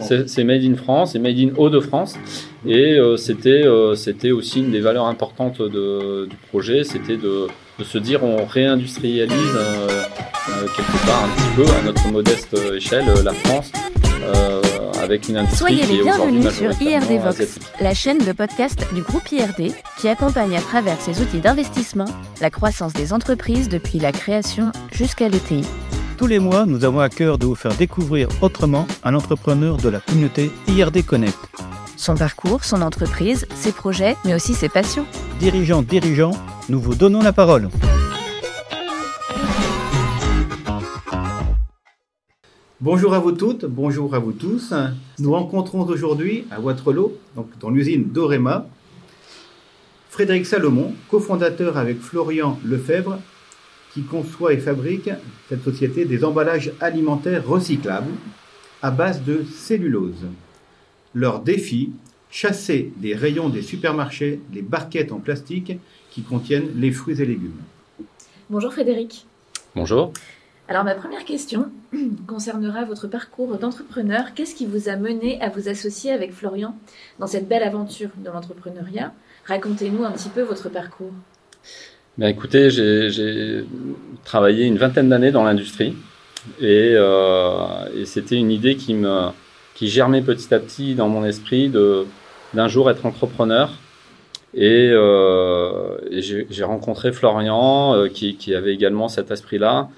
C'est made in France, c'est made in Hauts-de-France. Et euh, c'était euh, c'était aussi une des valeurs importantes de, du projet, c'était de, de, se dire on réindustrialise euh, quelque part un petit peu à notre modeste échelle la France avec une industrie Soyez les bienvenus sur IRD Vox, la chaîne de podcast du groupe IRD qui accompagne à travers ses outils d'investissement la croissance des entreprises depuis la création jusqu'à l'ETI. Tous les mois, nous avons à cœur de vous faire découvrir autrement un entrepreneur de la communauté IRD Connect. Son parcours, son entreprise, ses projets, mais aussi ses passions. Dirigeants, dirigeants, nous vous donnons la parole. Bonjour à vous toutes, bonjour à vous tous. Nous rencontrons aujourd'hui à Waterloo, donc dans l'usine d'Orema, Frédéric Salomon, cofondateur avec Florian Lefebvre qui conçoit et fabrique, cette société, des emballages alimentaires recyclables à base de cellulose. Leur défi, chasser des rayons des supermarchés les barquettes en plastique qui contiennent les fruits et légumes. Bonjour Frédéric. Bonjour. Alors ma première question concernera votre parcours d'entrepreneur. Qu'est-ce qui vous a mené à vous associer avec Florian dans cette belle aventure de l'entrepreneuriat? Racontez-nous un petit peu votre parcours. Ben écoutez, j'ai travaillé une vingtaine d'années dans l'industrie et, euh, et c'était une idée qui me qui germait petit à petit dans mon esprit d'un jour être entrepreneur. Et, euh, j'ai rencontré Florian euh, qui, qui, avait également cet esprit-là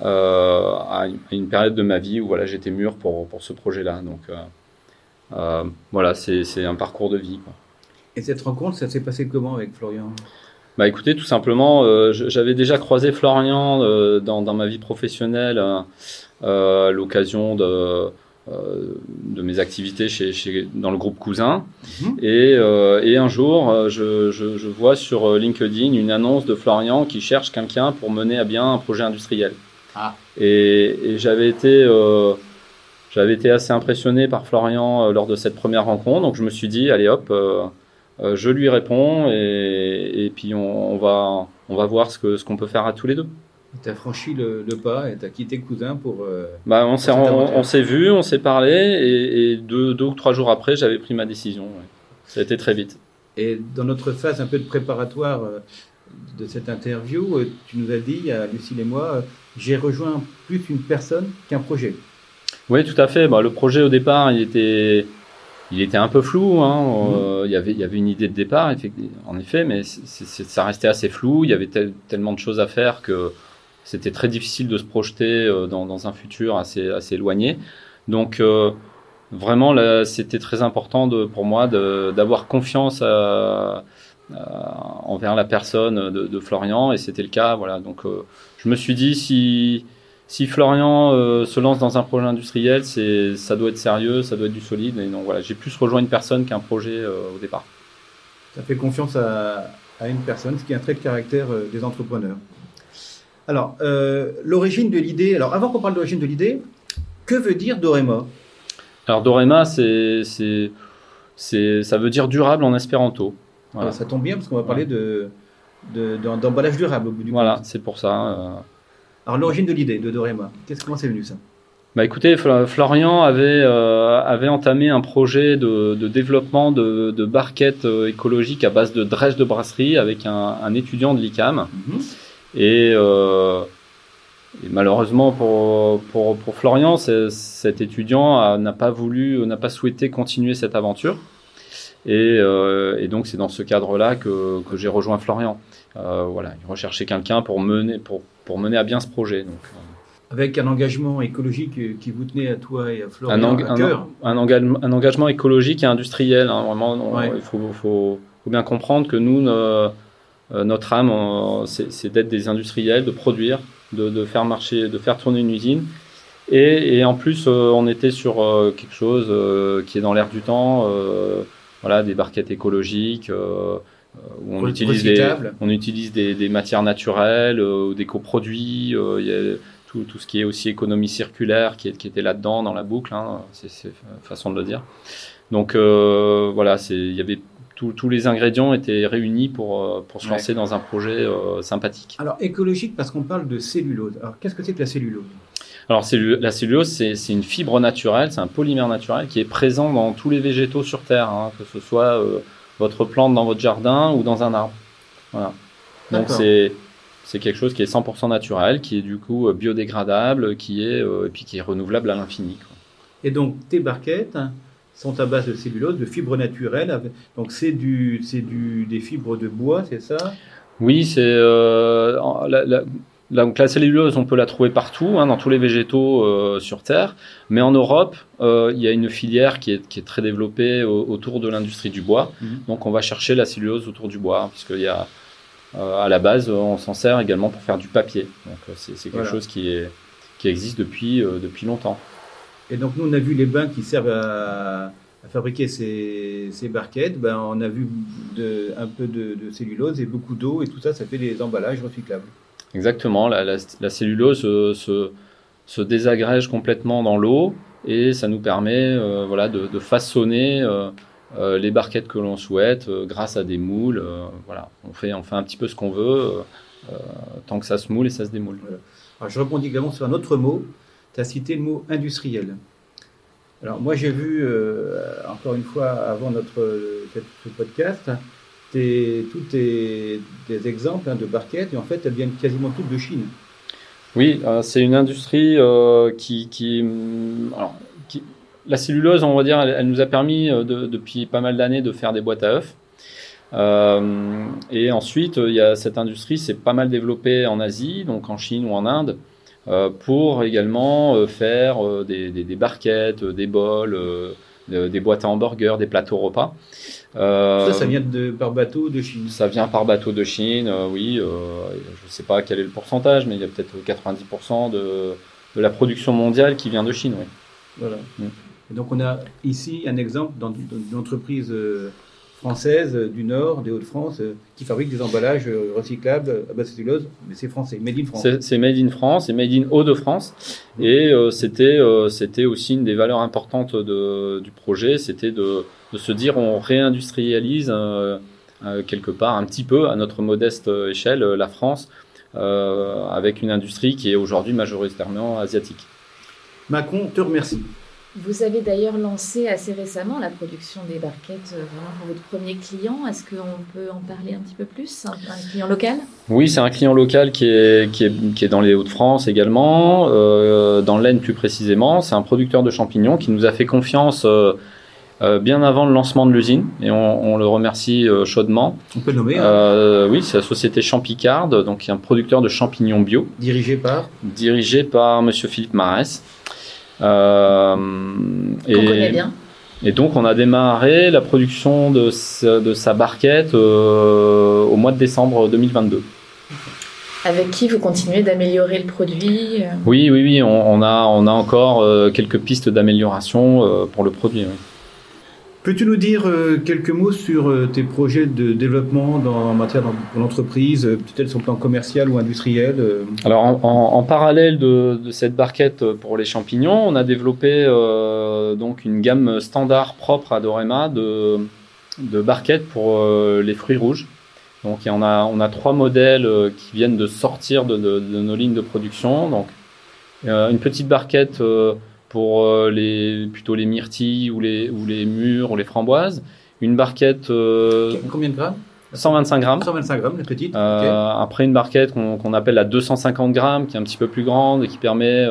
à une période de ma vie où voilà j'étais mûr pour, pour ce projet-là. Donc voilà, c'est un parcours de vie. Et cette rencontre, ça s'est passé comment avec Florian? Bah écoutez, tout simplement, euh, j'avais déjà croisé Florian euh, dans, dans, ma vie professionnelle euh, à l'occasion de, de mes activités chez, chez, dans le groupe Cousin. Mmh. Et, et, un jour, je, je, je, vois sur LinkedIn une annonce de Florian qui cherche quelqu'un pour mener à bien un projet industriel. Ah. Et, et j'avais été j'avais été assez impressionné par Florian lors de cette première rencontre, donc je me suis dit, allez hop, euh, je lui réponds et, et puis on, on, va, on va voir ce qu'on ce qu'on peut faire à tous les deux. Tu as franchi le, le, pas et tu as quitté Cousin pour. Euh, bah, on s'est on, s'est vu, on s'est parlé et, et, deux, deux ou trois jours après, j'avais pris ma décision. Ouais. Ça a été très vite. Et dans notre phase un peu de préparatoire euh, de cette interview, tu nous as dit, à Lucille et moi, j'ai rejoint plus une personne qu'un projet. Oui, tout à fait. Bah, le projet au départ, il était il était un peu flou. Hein, euh, il, y avait, il y avait une idée de départ, en effet, mais c est, c est, ça restait assez flou. Il y avait tel, tellement de choses à faire que c'était très difficile de se projeter euh, dans, dans, un futur assez, assez éloigné. Donc, euh, vraiment, c'était très important de, pour moi d'avoir confiance à, à, envers la personne de, de Florian, et c'était le cas. Voilà. Donc, euh, je me suis dit si si Florian euh, se lance dans un projet industriel, c'est ça doit être sérieux, ça doit être du solide. Et donc voilà, j'ai plus rejoint une personne qu'un projet euh, au départ. Ça fait confiance à, à, une personne, ce qui est un trait de caractère euh, des entrepreneurs. Alors, l'origine de l'idée. Alors, avant qu'on parle de l'origine de l'idée, que veut dire Dorema? Alors, Dorema, c'est c'est ça veut dire durable en espéranto. Voilà. ça tombe bien parce qu'on va parler de d'emballage de, durable au bout du Voilà, c'est pour ça. Alors l'origine de l'idée de Dorema, qu'est-ce comment c'est venu ça? Bah écoutez, Florian avait, euh, avait entamé un projet de, de développement de, de, barquettes euh, écologiques à base de drèche de brasserie avec un, un étudiant de l'ICAM. Mm -hmm. et, euh, et, malheureusement pour, pour, pour Florian, cet étudiant n'a pas voulu, n'a pas souhaité continuer cette aventure. Et, euh, et donc c'est dans ce cadre-là que, que j'ai rejoint Florian. Euh, voilà, il recherchait quelqu'un pour mener, pour, pour mener à bien ce projet. Donc, euh. avec un engagement écologique qui vous tenait à toi et à Florian un, à cœur. Un, engagement, un, engagement écologique et industriel. Hein, vraiment, ouais. il faut, faut, faut, bien comprendre que nous, notre âme, c'est d'être des industriels, de produire, de, de, faire marcher, de faire tourner une usine. Et, et en plus, on était sur quelque chose qui est dans l'air du temps, voilà, des barquettes écologiques. où on utilise, des, on utilise des, des matières naturelles, euh, des coproduits, il y a tout, tout, ce qui est aussi économie circulaire qui, est, qui était là-dedans dans la boucle, hein, c'est façon de le dire. Donc euh, voilà, il y avait tous les ingrédients étaient réunis pour, pour se ouais. lancer dans un projet euh, sympathique. Alors écologique parce qu'on parle de cellulose. Alors qu'est-ce que c'est que la cellulose? Alors la cellulose, c'est une fibre naturelle, c'est un polymère naturel qui est présent dans tous les végétaux sur Terre, hein, que ce soit euh, votre plante dans votre jardin ou dans un arbre. Voilà. Donc c'est c'est quelque chose qui est 100% naturel, qui est du coup biodégradable, qui est et puis qui est renouvelable à l'infini. Et donc tes barquettes, sont à base de cellulose, de fibres naturelles. Donc c'est du, c'est du, des fibres de bois, c'est ça? Oui, c'est euh, la, la, cellulose, on peut la trouver partout, hein, dans tous les végétaux euh, sur Terre. Mais en Europe, euh, il y a une filière qui est, qui est très développée autour de l'industrie du bois. Mhm. Donc on va chercher la cellulose autour du bois, hein, puisqu'il y a à la base, on s'en sert également pour faire du papier. Donc c'est, quelque chose qui, est, qui existe depuis, depuis longtemps. Et donc nous, on a vu les bains qui servent à, fabriquer ces, barquettes. Ben, on a vu de, un peu de, cellulose et beaucoup d'eau et tout ça, ça fait des emballages recyclables. Exactement, la, cellulose euh, se, désagrège complètement dans l'eau et ça nous permet euh, voilà, de, façonner euh, les barquettes que l'on souhaite grâce à des moules. voilà, on fait, on un petit peu ce qu'on veut tant que ça se moule et ça se démoule. Alors, je rebondis également sur un autre mot tu as cité le mot industriel. Alors moi j'ai vu, euh, encore une fois, avant notre ce tous tes, exemples hein, de barquettes, et en fait elles viennent quasiment toutes de Chine. Oui, euh, c'est une industrie euh, qui... la cellulose, on va dire, elle, nous a permis depuis pas mal d'années de faire des boîtes à œufs. et ensuite, il y a cette industrie, c'est pas mal développée en Asie, donc en Chine ou en Inde. Euh, pour également euh, faire euh, des, barquettes, des bols, des boîtes à hamburgers, des plateaux repas. ça, ça vient de, par bateau de Chine? Ça vient par bateau de Chine, oui. je ne sais pas quel est le pourcentage, mais il y a peut-être 90% de, de, la production mondiale qui vient de Chine, oui. Voilà. Mm. donc on a ici un exemple d'une entreprise française du Nord, des Hauts-de-France, euh, qui fabrique des emballages euh, recyclables à base de cellulose, mais c'est français, made in France. C'est made in France et made in Hauts-de-France. Et euh, c'était c'était aussi une des valeurs importantes de, du projet, c'était de, de, se dire on réindustrialise quelque part un petit peu à notre modeste échelle la France avec une industrie qui est aujourd'hui majoritairement asiatique. Macron te remercie. Vous avez d'ailleurs lancé assez récemment la production des barquettes euh, pour votre premier client. Est-ce qu'on peut en parler un petit peu plus Un, client local? Oui, c'est un client local qui est, qui est, qui est dans les Hauts-de-France également, euh, dans l'Aisne plus précisément. C'est un producteur de champignons qui nous a fait confiance euh, bien avant le lancement de l'usine et on, le remercie chaudement. On peut le nommer hein. Oui, c'est la société Champicard, donc un producteur de champignons bio. Dirigé par? Dirigé par Monsieur Philippe Marès. Euh, et, connaît bien. Et donc on a démarré la production de, de sa barquette euh, au mois de décembre 2022. Avec qui vous continuez d'améliorer le produit euh? Oui, oui, oui, on, a, on a encore quelques pistes d'amélioration pour le produit. Peux-tu nous dire euh, quelques mots sur euh, tes projets de développement dans, en matière d'entreprise, euh, peut-être sur le plan commercial ou industriel Alors, en, parallèle de, cette barquette pour les champignons, on a développé donc une gamme standard propre à Dorema de, barquettes pour les fruits rouges. Donc, on a, on a trois modèles qui viennent de sortir de, nos lignes de production. Donc, une petite barquette pour euh, les, plutôt les myrtilles ou les, ou les mûres ou les framboises. Une barquette. Euh, Combien de grammes? 125 grammes. 125 grammes, la petite. Euh, après une barquette qu'on appelle la 250 grammes, qui est un petit peu plus grande et qui permet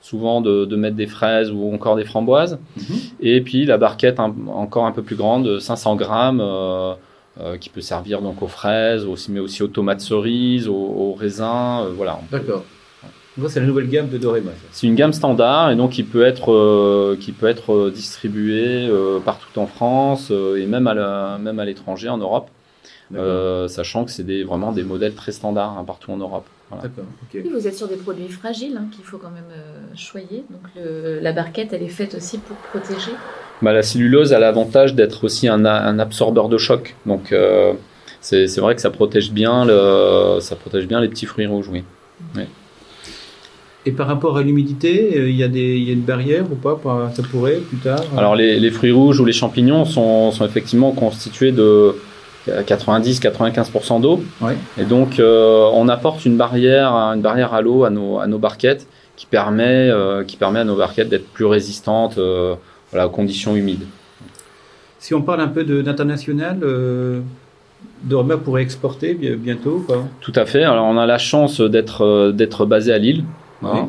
souvent de, de, mettre des fraises ou encore des framboises. Mhm. Et puis la barquette encore un peu plus grande, 500 grammes, qui peut servir donc aux fraises, aussi, mais aussi aux tomates cerises, aux, aux raisins. voilà. D'accord c'est la nouvelle gamme de Dorema. C'est une gamme standard et donc qui peut être, euh, qui peut être euh, distribuée euh, partout en France et même à, même à l'étranger, en Europe. sachant que c'est des, vraiment des modèles très standards hein, partout en Europe. D'accord. vous êtes sur des produits fragiles hein, qu'il faut quand même choyer. Donc la barquette, elle est faite aussi pour protéger. Bah, la cellulose a l'avantage d'être aussi un, un, absorbeur de choc. Donc c'est vrai que ça protège bien le, ça protège bien les petits fruits rouges, oui. Mmh. oui. Et par rapport à l'humidité, euh, il y, a y a une barrière ou pas Ça pourrait plus tard euh Alors les, les, fruits rouges ou les champignons sont, sont effectivement constitués de 90-95% d'eau. Ouais. Et donc euh, on apporte une barrière, une barrière à l'eau à nos, à nos barquettes qui permet, qui permet à nos barquettes d'être plus résistantes voilà, aux conditions humides. Si on parle un peu d'international, Dorma pourrait exporter bientôt Tout à fait. Alors on a la chance d'être d'être basé à Lille. Hein.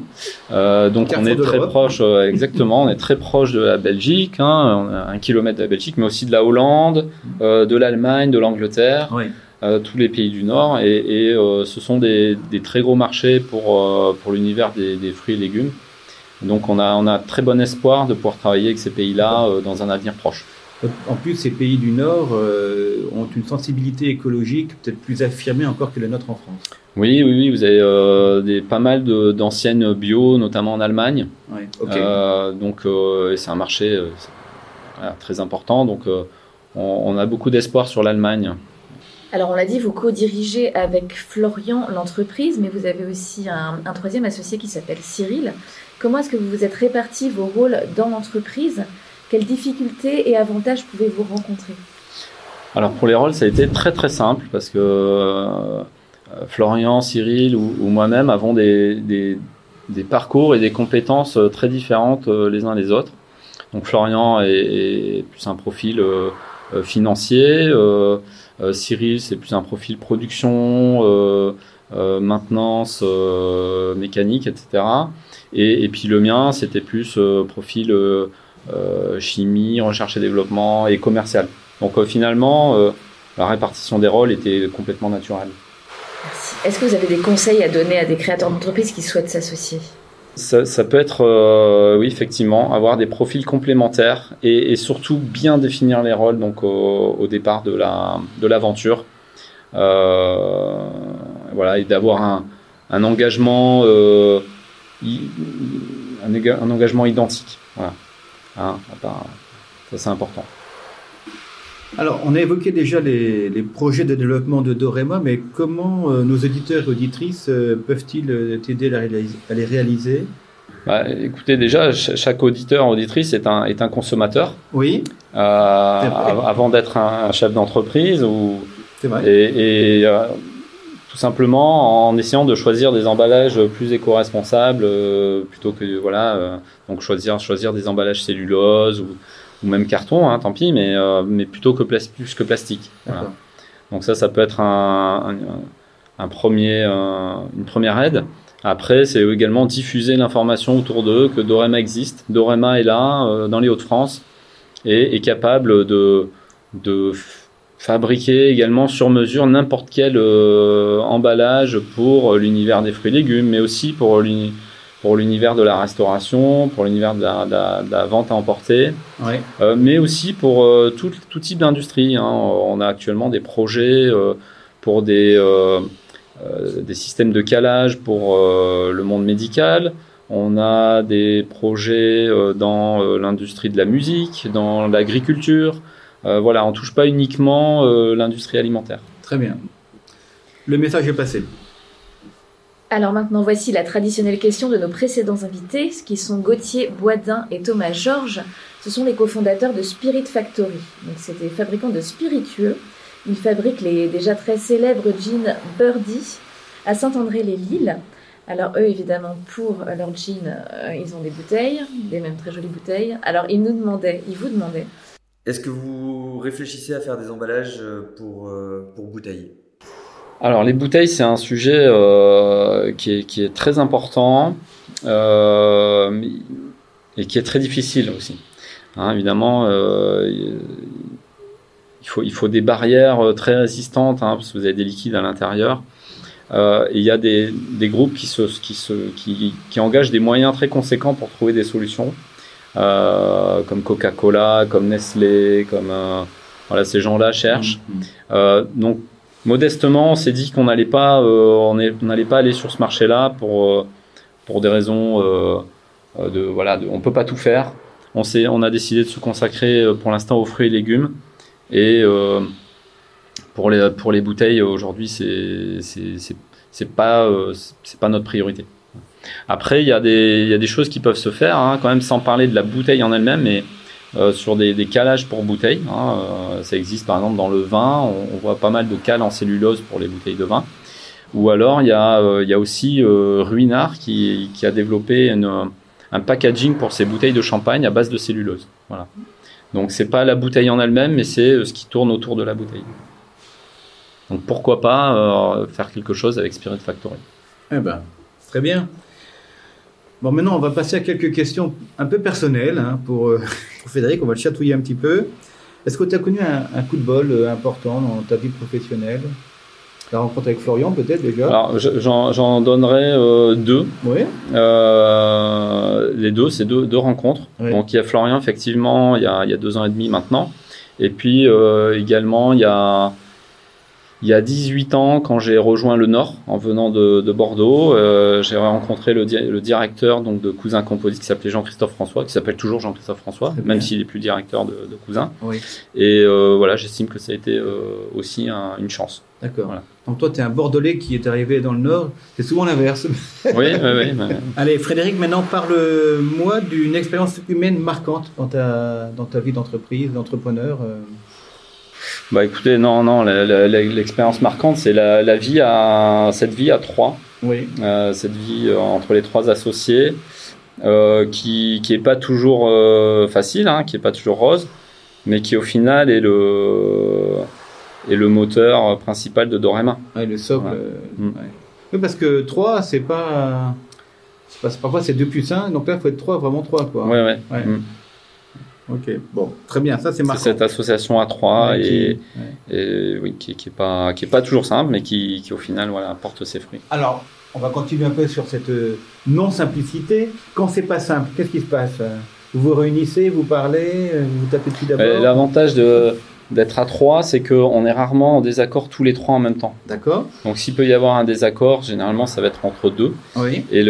Euh, donc on est très proche, euh, exactement, on est très proche de la Belgique, hein, on a un kilomètre de la Belgique, mais aussi de la Hollande, euh, de l'Allemagne, de l'Angleterre, tous les pays du Nord, et, ce sont des, très gros marchés pour, pour l'univers des, des, fruits et légumes. Donc on a, on a très bon espoir de pouvoir travailler avec ces pays-là dans un avenir proche. En plus, ces pays du Nord euh, ont une sensibilité écologique peut-être plus affirmée encore que la nôtre en France. Oui, oui, oui. Vous avez euh, des, pas mal d'anciennes bio, notamment en Allemagne. Oui, euh, donc, c'est un marché très important. Donc, on, a beaucoup d'espoir sur l'Allemagne. Alors, on l'a dit, vous co-dirigez avec Florian l'entreprise, mais vous avez aussi un, un troisième associé qui s'appelle Cyril. Comment est-ce que vous vous êtes répartis vos rôles dans l'entreprise quelles difficultés et avantages pouvez-vous rencontrer Alors pour les rôles, ça a été très très simple parce que euh, Florian, Cyril ou, moi-même avons des, des, parcours et des compétences euh, très différentes euh, les uns les autres. Donc Florian est, plus un profil financier, Cyril c'est plus un profil production, maintenance, mécanique, etc. Et, puis le mien c'était plus profil chimie, recherche et développement et commercial. Donc euh, finalement, euh, la répartition des rôles était complètement naturelle. Est-ce que vous avez des conseils à donner à des créateurs d'entreprises qui souhaitent s'associer? Ça, peut être, oui, effectivement, avoir des profils complémentaires et, surtout bien définir les rôles donc au, départ de la de l'aventure. voilà, et d'avoir un, un, engagement, un, un, engagement identique. Voilà. Hein, ça, c'est important. Alors, on a évoqué déjà les, projets de développement de Dorema, mais comment euh, nos auditeurs et auditrices euh, peuvent-ils euh, t'aider à, les réaliser? Bah, Écoutez, déjà, chaque auditeur, auditrice est un, est un consommateur. Oui. avant d'être un, chef d'entreprise. Ou, c'est vrai. Et, et tout simplement en essayant de choisir des emballages plus éco-responsables euh, plutôt que voilà euh, donc choisir choisir des emballages cellulose ou, ou même carton hein, tant pis mais euh, mais plutôt que plus que plastique donc ça ça peut être un, un, premier une première aide. Après c'est également diffuser l'information autour d'eux que Dorema existe. Dorema est là dans les Hauts-de-France et est capable de de fabriquer également sur mesure n'importe quel euh, emballage pour euh, l'univers des fruits et légumes, mais aussi pour l'univers de la restauration, pour l'univers de, la, vente à emporter, euh, mais aussi pour tout, type d'industrie. Hein. On a actuellement des projets pour des, des systèmes de calage pour le monde médical. On a des projets dans l'industrie de la musique, dans l'agriculture. Euh, voilà, on touche pas uniquement euh, l'industrie alimentaire. Très bien. Le message est passé. Alors maintenant, voici la traditionnelle question de nos précédents invités, ce qui sont Gauthier Boisdin et Thomas Georges. Ce sont les cofondateurs de Spirit Factory. Donc, c'est des fabricants de spiritueux. Ils fabriquent les déjà très célèbres jeans Birdie à Saint-André-les-Lilles. Alors eux, évidemment, pour leur jeans, euh, ils ont des bouteilles, des mêmes très jolies bouteilles. Alors ils nous demandaient, ils vous demandaient, est-ce que vous réfléchissez à faire des emballages euh, pour, euh, pour bouteilles? Alors les bouteilles, c'est un sujet euh, qui, est, qui, est, très important et qui est très difficile aussi. Hein, évidemment, il, faut, il faut des barrières très résistantes hein, parce que vous avez des liquides à l'intérieur. il y a des, des groupes qui, se, qui, se, qui, qui engagent des moyens très conséquents pour trouver des solutions. Euh, comme Coca-Cola, comme Nestlé, comme euh, voilà ces gens-là cherchent. Mm, mm. Euh, donc modestement, on s'est dit qu'on n'allait pas, on n'allait pas aller sur ce marché-là pour pour des raisons de voilà, on peut pas tout faire. On s'est, on a décidé de se consacrer pour l'instant aux fruits et légumes et pour les pour les bouteilles aujourd'hui c'est c'est pas c'est pas notre priorité. Après, il y, a des, choses qui peuvent se faire, hein, quand même sans parler de la bouteille en elle-même, mais euh, sur des, calages pour bouteilles. Hein, euh, ça existe par exemple dans le vin, on, voit pas mal de cales en cellulose pour les bouteilles de vin. Ou alors, il y a, a aussi Ruinard qui, qui, a développé un packaging pour ses bouteilles de champagne à base de cellulose. Voilà. Donc, c'est pas la bouteille en elle-même, mais c'est ce qui tourne autour de la bouteille. Donc, pourquoi pas faire quelque chose avec Spirit Factory Eh ben, très bien. Bon, maintenant, on va passer à quelques questions un peu personnelles hein, pour, pour, Frédéric. On va le chatouiller un petit peu. Est-ce que tu as connu un, coup de bol euh, important dans ta vie professionnelle? La rencontre avec Florian, peut-être déjà? Alors, j'en donnerai euh, deux. Oui. Euh, les deux, c'est deux, deux, rencontres. Donc, il y a Florian, effectivement, il y a, il y a, deux ans et demi maintenant. Et puis, également, il y a il y a 18 ans, quand j'ai rejoint le Nord en venant de, Bordeaux, euh, j'ai rencontré le, le, directeur donc de Cousin Composite qui s'appelait Jean-Christophe François, qui s'appelle toujours Jean-Christophe François, même s'il est plus directeur de, de Cousin. Oui. Et euh, voilà, j'estime que ça a été euh, aussi une chance. D'accord. Donc toi, tu es un Bordelais qui est arrivé dans le Nord. C'est souvent l'inverse. oui, oui, oui. Allez, Frédéric, maintenant parle-moi d'une expérience humaine marquante dans ta, dans ta vie d'entreprise, d'entrepreneur. Bah écoutez, non, non, l'expérience marquante, c'est la, vie à cette vie à trois. Oui. Euh, cette vie euh, entre les trois associés, euh, qui qui est pas toujours facile, hein, qui est pas toujours rose, mais qui au final est le est le moteur principal de Dorema. Ouais, le socle. Mm. Oui, parce que 3, c'est pas, pas parfois c'est 2 plus 1, donc là il faut être 3, vraiment 3 quoi. Ouais, ouais. ouais. Mm. Ok, bon, très bien, ça c'est marrant. cette association à trois et, oui, qui, qui est pas qui est pas toujours simple, mais qui, qui au final voilà porte ses fruits. Alors, on va continuer un peu sur cette euh, non simplicité. Quand c'est pas simple, qu'est-ce qui se passe Vous vous réunissez, vous parlez, euh, vous tapez dessus d'abord? Euh, l'avantage de d'être à trois, c'est qu'on est rarement en désaccord tous les trois en même temps. D'accord. Donc s'il peut y avoir un désaccord, généralement ça va être entre deux. Oui. Et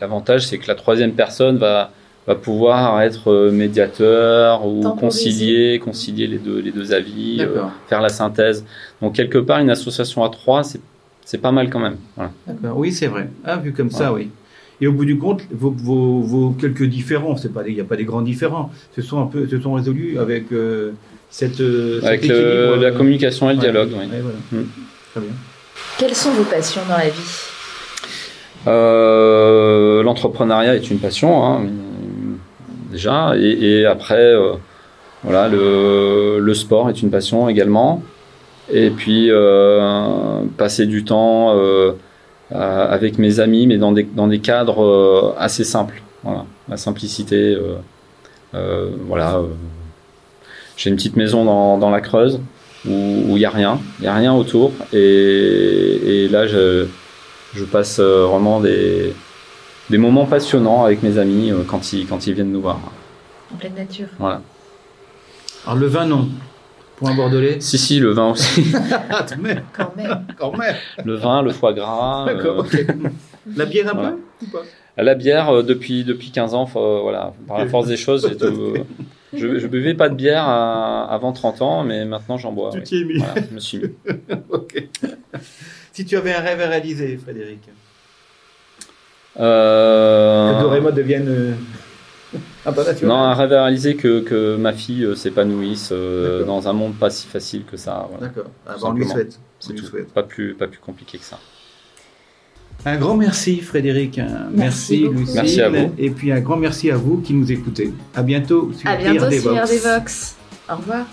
l'avantage, c'est que la troisième personne va va pouvoir être euh, médiateur ou concilier, concilier les deux, les deux avis, euh, faire la synthèse. Donc quelque part, une association à trois, c'est, c'est pas mal quand même. D'accord. Oui, c'est vrai. Ah, vu comme ça, oui. Et au bout du compte, vos, vos, vos quelques pas, il n'y a pas des grands différents, se sont un peu, se sont résolus avec euh, cette, avec la communication et le dialogue. Oui. Voilà. Mm. Très bien. Quelles sont vos passions dans la vie? L'entrepreneuriat est une passion. Hein déjà. Et, après, euh, voilà, le, sport est une passion également. Et puis, euh, passer du temps euh, avec mes amis, mais dans des, dans des cadres assez simples. Voilà, la simplicité. voilà. J'ai une petite maison dans, dans la Creuse où il n'y a rien, il n'y a rien autour. Et, et là, je, je passe vraiment des, des moments passionnants avec mes amis euh, quand, ils, quand ils viennent nous voir. En pleine nature. Voilà. Alors le vin, non Pour un Bordelais Si, si, le vin aussi. quand même. Quand même. Le vin, le foie gras. Euh, la bière un peu ou pas? La bière, euh, depuis, depuis 15 ans, voilà, par la force des choses, je ne buvais pas de bière avant 30 ans, mais maintenant j'en bois. Tu t'y es mis. Voilà, je me suis mis. ok. Si tu avais un rêve à réaliser, Frédéric? euh... Que Doréma devienne euh, Non, un rêve à réaliser que, que ma fille euh, s'épanouisse euh, dans un monde pas si facile que ça. D'accord. Ah, on lui souhaite. C'est tout. Souhaite. Pas plus, pas plus compliqué que ça. Un grand merci Frédéric, merci, merci Merci à vous. Et puis un grand merci à vous qui nous écoutez. À bientôt sur à bientôt sur Vox. Au revoir.